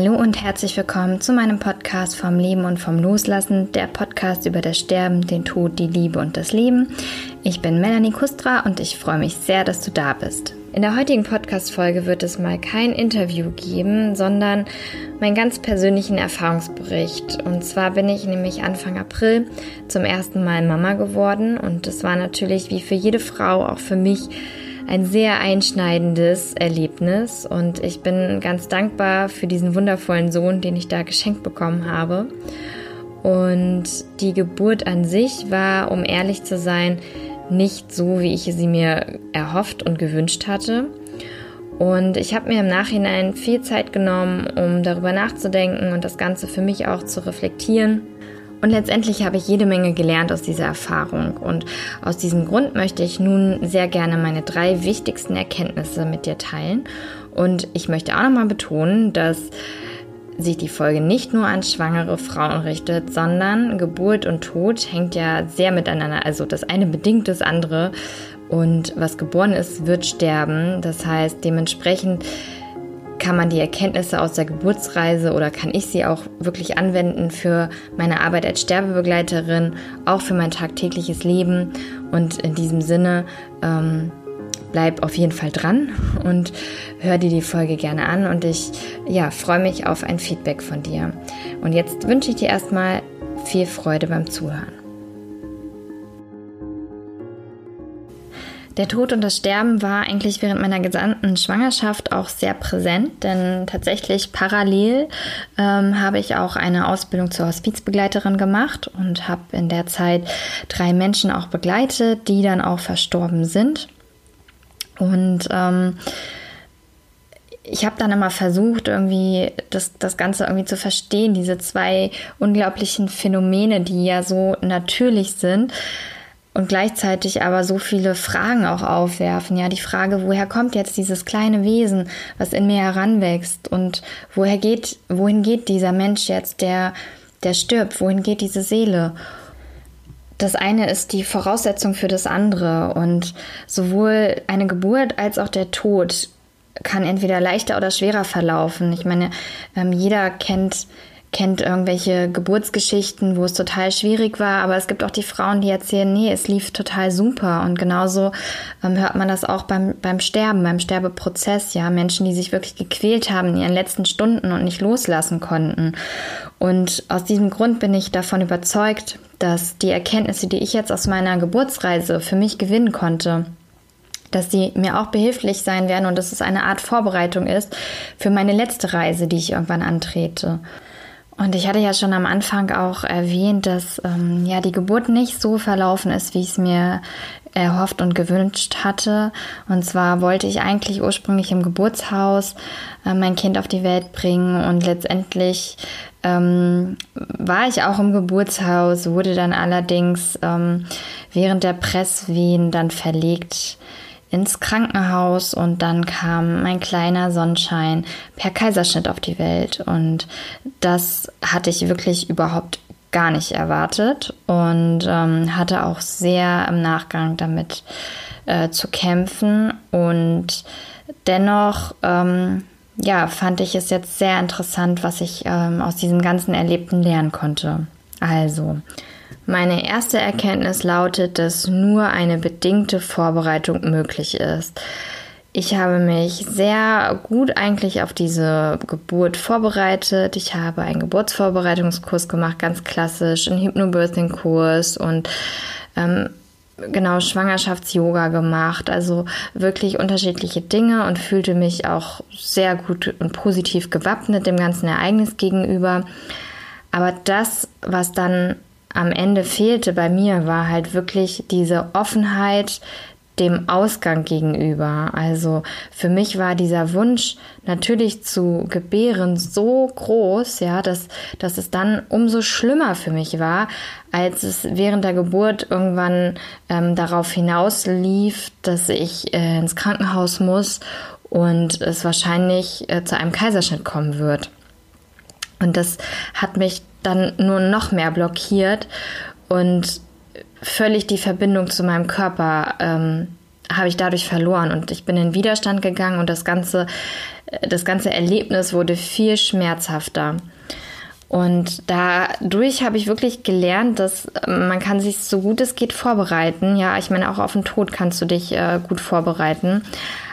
Hallo und herzlich willkommen zu meinem Podcast vom Leben und vom Loslassen, der Podcast über das Sterben, den Tod, die Liebe und das Leben. Ich bin Melanie Kustra und ich freue mich sehr, dass du da bist. In der heutigen Podcast-Folge wird es mal kein Interview geben, sondern meinen ganz persönlichen Erfahrungsbericht. Und zwar bin ich nämlich Anfang April zum ersten Mal Mama geworden und es war natürlich wie für jede Frau auch für mich ein sehr einschneidendes Erlebnis und ich bin ganz dankbar für diesen wundervollen Sohn, den ich da geschenkt bekommen habe. Und die Geburt an sich war, um ehrlich zu sein, nicht so, wie ich sie mir erhofft und gewünscht hatte. Und ich habe mir im Nachhinein viel Zeit genommen, um darüber nachzudenken und das Ganze für mich auch zu reflektieren. Und letztendlich habe ich jede Menge gelernt aus dieser Erfahrung. Und aus diesem Grund möchte ich nun sehr gerne meine drei wichtigsten Erkenntnisse mit dir teilen. Und ich möchte auch nochmal betonen, dass sich die Folge nicht nur an schwangere Frauen richtet, sondern Geburt und Tod hängt ja sehr miteinander. Also das eine bedingt das andere. Und was geboren ist, wird sterben. Das heißt, dementsprechend kann man die Erkenntnisse aus der Geburtsreise oder kann ich sie auch wirklich anwenden für meine Arbeit als Sterbebegleiterin, auch für mein tagtägliches Leben. Und in diesem Sinne, ähm, bleib auf jeden Fall dran und hör dir die Folge gerne an. Und ich ja, freue mich auf ein Feedback von dir. Und jetzt wünsche ich dir erstmal viel Freude beim Zuhören. Der Tod und das Sterben war eigentlich während meiner gesamten Schwangerschaft auch sehr präsent, denn tatsächlich parallel ähm, habe ich auch eine Ausbildung zur Hospizbegleiterin gemacht und habe in der Zeit drei Menschen auch begleitet, die dann auch verstorben sind. Und ähm, ich habe dann immer versucht, irgendwie das, das Ganze irgendwie zu verstehen, diese zwei unglaublichen Phänomene, die ja so natürlich sind und gleichzeitig aber so viele Fragen auch aufwerfen. Ja, die Frage, woher kommt jetzt dieses kleine Wesen, was in mir heranwächst und woher geht, wohin geht dieser Mensch jetzt, der, der stirbt, wohin geht diese Seele? Das eine ist die Voraussetzung für das andere und sowohl eine Geburt als auch der Tod kann entweder leichter oder schwerer verlaufen. Ich meine, ähm, jeder kennt kennt irgendwelche Geburtsgeschichten, wo es total schwierig war, aber es gibt auch die Frauen, die erzählen, nee, es lief total super. Und genauso ähm, hört man das auch beim, beim Sterben, beim Sterbeprozess, ja, Menschen, die sich wirklich gequält haben in ihren letzten Stunden und nicht loslassen konnten. Und aus diesem Grund bin ich davon überzeugt, dass die Erkenntnisse, die ich jetzt aus meiner Geburtsreise für mich gewinnen konnte, dass sie mir auch behilflich sein werden und dass es eine Art Vorbereitung ist für meine letzte Reise, die ich irgendwann antrete. Und ich hatte ja schon am Anfang auch erwähnt, dass ähm, ja die Geburt nicht so verlaufen ist, wie ich es mir erhofft und gewünscht hatte. Und zwar wollte ich eigentlich ursprünglich im Geburtshaus äh, mein Kind auf die Welt bringen und letztendlich ähm, war ich auch im Geburtshaus, wurde dann allerdings ähm, während der Presswehen dann verlegt ins Krankenhaus und dann kam mein kleiner Sonnenschein per Kaiserschnitt auf die Welt und das hatte ich wirklich überhaupt gar nicht erwartet und ähm, hatte auch sehr im Nachgang damit äh, zu kämpfen und dennoch ähm, ja fand ich es jetzt sehr interessant, was ich ähm, aus diesem ganzen Erlebten lernen konnte. Also meine erste Erkenntnis lautet, dass nur eine bedingte Vorbereitung möglich ist. Ich habe mich sehr gut eigentlich auf diese Geburt vorbereitet. Ich habe einen Geburtsvorbereitungskurs gemacht, ganz klassisch, einen Hypnobirthing-Kurs und ähm, genau Schwangerschafts-Yoga gemacht. Also wirklich unterschiedliche Dinge und fühlte mich auch sehr gut und positiv gewappnet dem ganzen Ereignis gegenüber. Aber das, was dann am Ende fehlte bei mir, war halt wirklich diese Offenheit dem Ausgang gegenüber. Also für mich war dieser Wunsch natürlich zu gebären so groß, ja, dass, dass es dann umso schlimmer für mich war, als es während der Geburt irgendwann ähm, darauf hinaus lief, dass ich äh, ins Krankenhaus muss und es wahrscheinlich äh, zu einem Kaiserschnitt kommen wird. Und das hat mich dann nur noch mehr blockiert und völlig die Verbindung zu meinem Körper ähm, habe ich dadurch verloren und ich bin in Widerstand gegangen und das Ganze das ganze Erlebnis wurde viel schmerzhafter. Und dadurch habe ich wirklich gelernt, dass man kann sich so gut es geht vorbereiten. Ja, ich meine, auch auf den Tod kannst du dich äh, gut vorbereiten.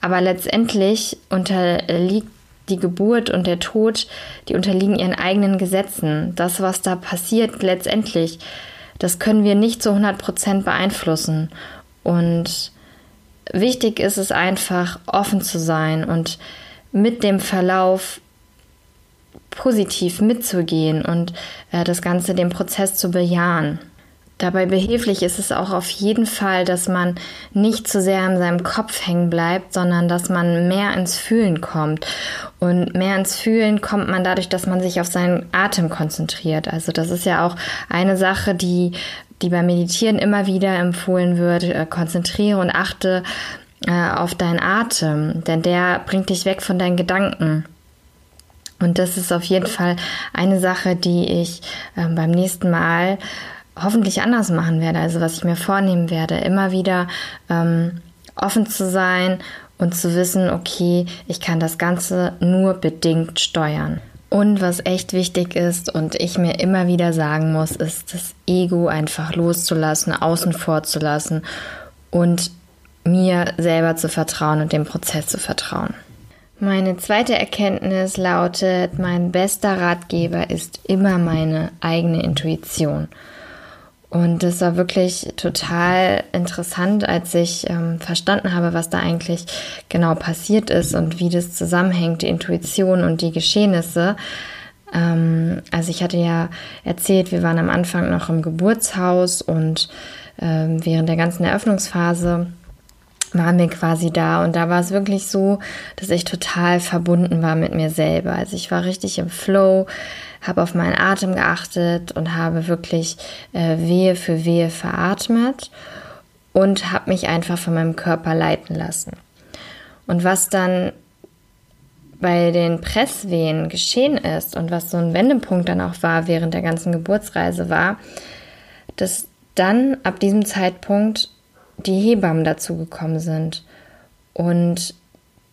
Aber letztendlich unterliegt die Geburt und der Tod, die unterliegen ihren eigenen Gesetzen. Das, was da passiert letztendlich, das können wir nicht zu 100 Prozent beeinflussen. Und wichtig ist es einfach, offen zu sein und mit dem Verlauf positiv mitzugehen und äh, das Ganze, den Prozess zu bejahen. Dabei behilflich ist es auch auf jeden Fall, dass man nicht zu sehr in seinem Kopf hängen bleibt, sondern dass man mehr ins Fühlen kommt. Und mehr ins Fühlen kommt man dadurch, dass man sich auf seinen Atem konzentriert. Also das ist ja auch eine Sache, die, die beim Meditieren immer wieder empfohlen wird. Äh, konzentriere und achte äh, auf deinen Atem, denn der bringt dich weg von deinen Gedanken. Und das ist auf jeden Fall eine Sache, die ich äh, beim nächsten Mal hoffentlich anders machen werde, also was ich mir vornehmen werde, immer wieder ähm, offen zu sein und zu wissen, okay, ich kann das Ganze nur bedingt steuern. Und was echt wichtig ist und ich mir immer wieder sagen muss, ist das Ego einfach loszulassen, außen vor zu lassen und mir selber zu vertrauen und dem Prozess zu vertrauen. Meine zweite Erkenntnis lautet, mein bester Ratgeber ist immer meine eigene Intuition. Und das war wirklich total interessant, als ich ähm, verstanden habe, was da eigentlich genau passiert ist und wie das zusammenhängt, die Intuition und die Geschehnisse. Ähm, also ich hatte ja erzählt, wir waren am Anfang noch im Geburtshaus und ähm, während der ganzen Eröffnungsphase waren wir quasi da und da war es wirklich so, dass ich total verbunden war mit mir selber. Also ich war richtig im Flow, habe auf meinen Atem geachtet und habe wirklich äh, Wehe für Wehe veratmet und habe mich einfach von meinem Körper leiten lassen. Und was dann bei den Presswehen geschehen ist und was so ein Wendepunkt dann auch war während der ganzen Geburtsreise war, dass dann ab diesem Zeitpunkt die Hebammen dazu gekommen sind. Und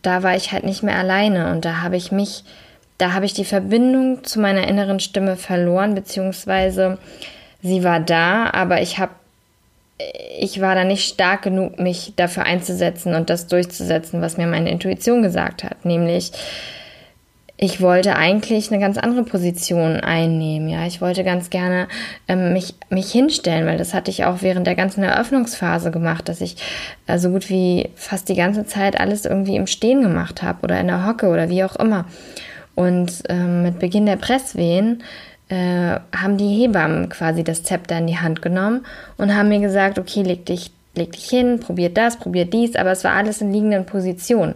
da war ich halt nicht mehr alleine und da habe ich mich, da habe ich die Verbindung zu meiner inneren Stimme verloren, beziehungsweise sie war da, aber ich habe, ich war da nicht stark genug, mich dafür einzusetzen und das durchzusetzen, was mir meine Intuition gesagt hat, nämlich ich wollte eigentlich eine ganz andere Position einnehmen. Ja, ich wollte ganz gerne ähm, mich, mich hinstellen, weil das hatte ich auch während der ganzen Eröffnungsphase gemacht, dass ich äh, so gut wie fast die ganze Zeit alles irgendwie im Stehen gemacht habe oder in der Hocke oder wie auch immer. Und ähm, mit Beginn der Presswehen äh, haben die Hebammen quasi das Zepter in die Hand genommen und haben mir gesagt, okay, leg dich, leg dich hin, probier das, probier dies, aber es war alles in liegenden Positionen.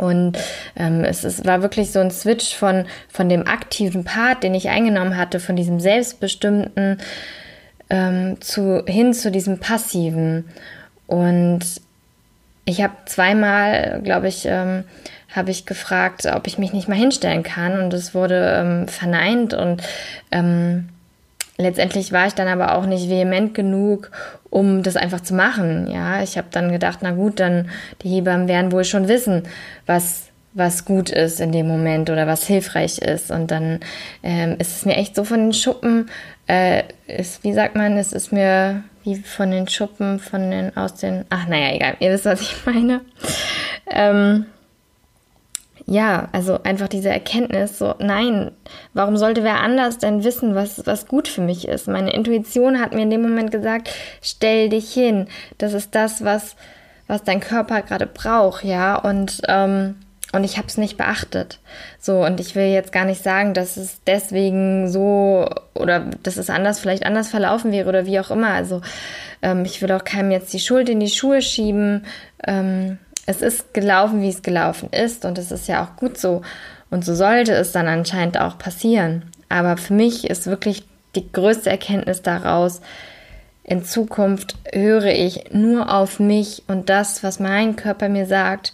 Und ähm, es, es war wirklich so ein Switch von, von dem aktiven Part, den ich eingenommen hatte, von diesem selbstbestimmten ähm, zu, hin zu diesem passiven. Und ich habe zweimal, glaube ich, ähm, habe ich gefragt, ob ich mich nicht mal hinstellen kann. Und es wurde ähm, verneint. Und ähm, letztendlich war ich dann aber auch nicht vehement genug, um das einfach zu machen. Ja, ich habe dann gedacht, na gut, dann die Hebammen werden wohl schon wissen, was was gut ist in dem Moment oder was hilfreich ist. Und dann ähm, ist es mir echt so von den Schuppen, äh, ist, wie sagt man, es ist mir wie von den Schuppen, von den, aus den, ach naja, egal, ihr wisst, was ich meine. Ähm, ja, also einfach diese Erkenntnis, so, nein, warum sollte wer anders denn wissen, was, was gut für mich ist? Meine Intuition hat mir in dem Moment gesagt, stell dich hin. Das ist das, was, was dein Körper gerade braucht, ja. Und, ähm, und ich habe es nicht beachtet. So, und ich will jetzt gar nicht sagen, dass es deswegen so oder dass es anders, vielleicht anders verlaufen wäre oder wie auch immer. Also ähm, ich will auch keinem jetzt die Schuld in die Schuhe schieben. Ähm, es ist gelaufen, wie es gelaufen ist und es ist ja auch gut so. Und so sollte es dann anscheinend auch passieren. Aber für mich ist wirklich die größte Erkenntnis daraus, in Zukunft höre ich nur auf mich und das, was mein Körper mir sagt,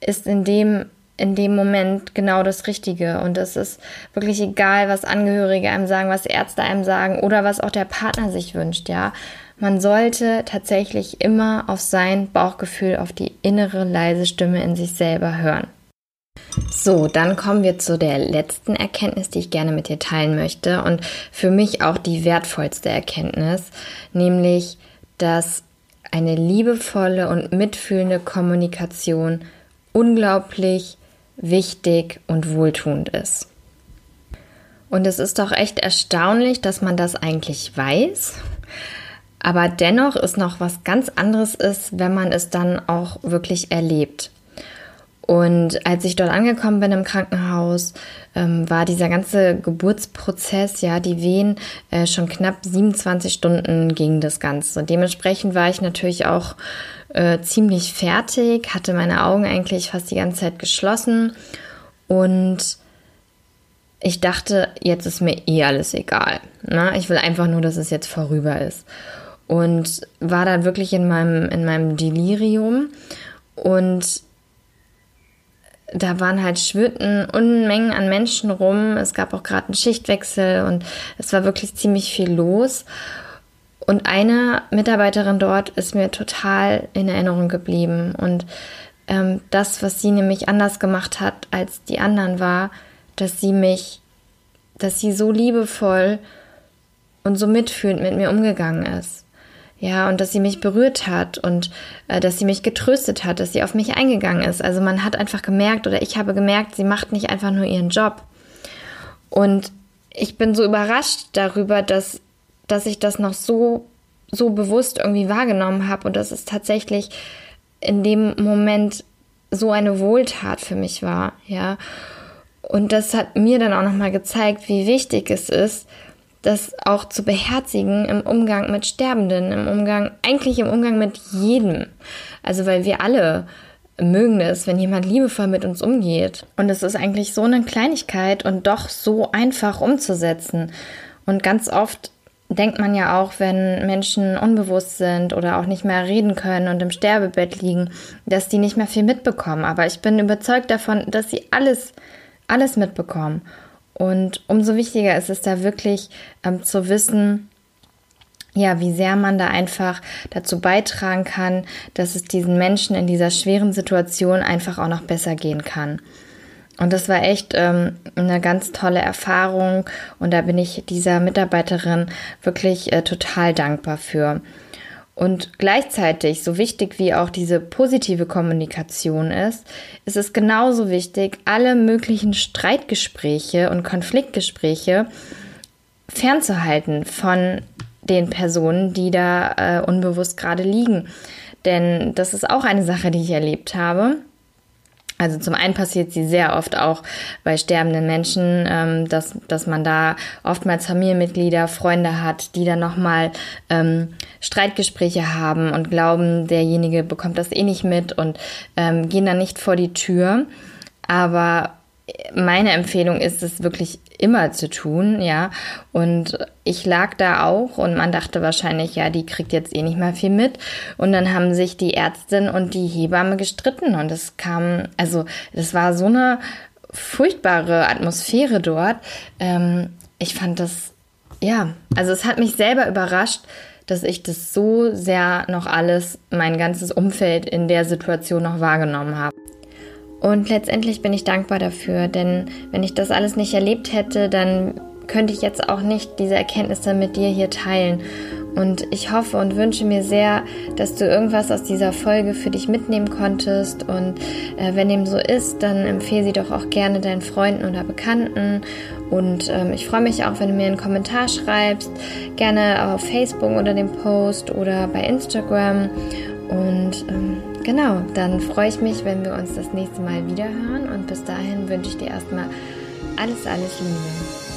ist in dem, in dem Moment genau das Richtige. Und es ist wirklich egal, was Angehörige einem sagen, was Ärzte einem sagen oder was auch der Partner sich wünscht, ja. Man sollte tatsächlich immer auf sein Bauchgefühl, auf die innere leise Stimme in sich selber hören. So, dann kommen wir zu der letzten Erkenntnis, die ich gerne mit dir teilen möchte und für mich auch die wertvollste Erkenntnis, nämlich, dass eine liebevolle und mitfühlende Kommunikation unglaublich wichtig und wohltuend ist. Und es ist doch echt erstaunlich, dass man das eigentlich weiß, aber dennoch ist noch was ganz anderes ist, wenn man es dann auch wirklich erlebt. Und als ich dort angekommen bin im Krankenhaus, ähm, war dieser ganze Geburtsprozess, ja, die Wehen, äh, schon knapp 27 Stunden ging das Ganze. Dementsprechend war ich natürlich auch äh, ziemlich fertig, hatte meine Augen eigentlich fast die ganze Zeit geschlossen und ich dachte, jetzt ist mir eh alles egal. Ne? Ich will einfach nur, dass es jetzt vorüber ist. Und war dann wirklich in meinem, in meinem Delirium und da waren halt schwirrten Unmengen an Menschen rum. Es gab auch gerade einen Schichtwechsel und es war wirklich ziemlich viel los. Und eine Mitarbeiterin dort ist mir total in Erinnerung geblieben. Und ähm, das, was sie nämlich anders gemacht hat als die anderen, war, dass sie mich, dass sie so liebevoll und so mitfühlend mit mir umgegangen ist. Ja, und dass sie mich berührt hat und äh, dass sie mich getröstet hat, dass sie auf mich eingegangen ist. Also man hat einfach gemerkt oder ich habe gemerkt, sie macht nicht einfach nur ihren Job. Und ich bin so überrascht darüber, dass, dass ich das noch so, so bewusst irgendwie wahrgenommen habe und dass es tatsächlich in dem Moment so eine Wohltat für mich war, ja. Und das hat mir dann auch nochmal gezeigt, wie wichtig es ist, das auch zu beherzigen im Umgang mit Sterbenden, im Umgang, eigentlich im Umgang mit jedem. Also weil wir alle mögen es, wenn jemand liebevoll mit uns umgeht. Und es ist eigentlich so eine Kleinigkeit und doch so einfach umzusetzen. Und ganz oft denkt man ja auch, wenn Menschen unbewusst sind oder auch nicht mehr reden können und im Sterbebett liegen, dass die nicht mehr viel mitbekommen. Aber ich bin überzeugt davon, dass sie alles, alles mitbekommen. Und umso wichtiger ist es da wirklich ähm, zu wissen, ja, wie sehr man da einfach dazu beitragen kann, dass es diesen Menschen in dieser schweren Situation einfach auch noch besser gehen kann. Und das war echt ähm, eine ganz tolle Erfahrung und da bin ich dieser Mitarbeiterin wirklich äh, total dankbar für. Und gleichzeitig, so wichtig wie auch diese positive Kommunikation ist, ist es genauso wichtig, alle möglichen Streitgespräche und Konfliktgespräche fernzuhalten von den Personen, die da äh, unbewusst gerade liegen. Denn das ist auch eine Sache, die ich erlebt habe. Also zum einen passiert sie sehr oft auch bei sterbenden Menschen, ähm, dass, dass man da oftmals Familienmitglieder, Freunde hat, die dann nochmal ähm, Streitgespräche haben und glauben, derjenige bekommt das eh nicht mit und ähm, gehen dann nicht vor die Tür. Aber meine Empfehlung ist es wirklich immer zu tun, ja. Und ich lag da auch und man dachte wahrscheinlich, ja, die kriegt jetzt eh nicht mehr viel mit. Und dann haben sich die Ärztin und die Hebamme gestritten und es kam, also das war so eine furchtbare Atmosphäre dort. Ähm, ich fand das, ja, also es hat mich selber überrascht, dass ich das so sehr noch alles, mein ganzes Umfeld in der Situation noch wahrgenommen habe. Und letztendlich bin ich dankbar dafür, denn wenn ich das alles nicht erlebt hätte, dann könnte ich jetzt auch nicht diese Erkenntnisse mit dir hier teilen. Und ich hoffe und wünsche mir sehr, dass du irgendwas aus dieser Folge für dich mitnehmen konntest. Und äh, wenn dem so ist, dann empfehle sie doch auch gerne deinen Freunden oder Bekannten. Und ähm, ich freue mich auch, wenn du mir einen Kommentar schreibst, gerne auf Facebook unter dem Post oder bei Instagram. Und ähm, genau, dann freue ich mich, wenn wir uns das nächste Mal wieder hören. Und bis dahin wünsche ich dir erstmal alles, alles Liebe.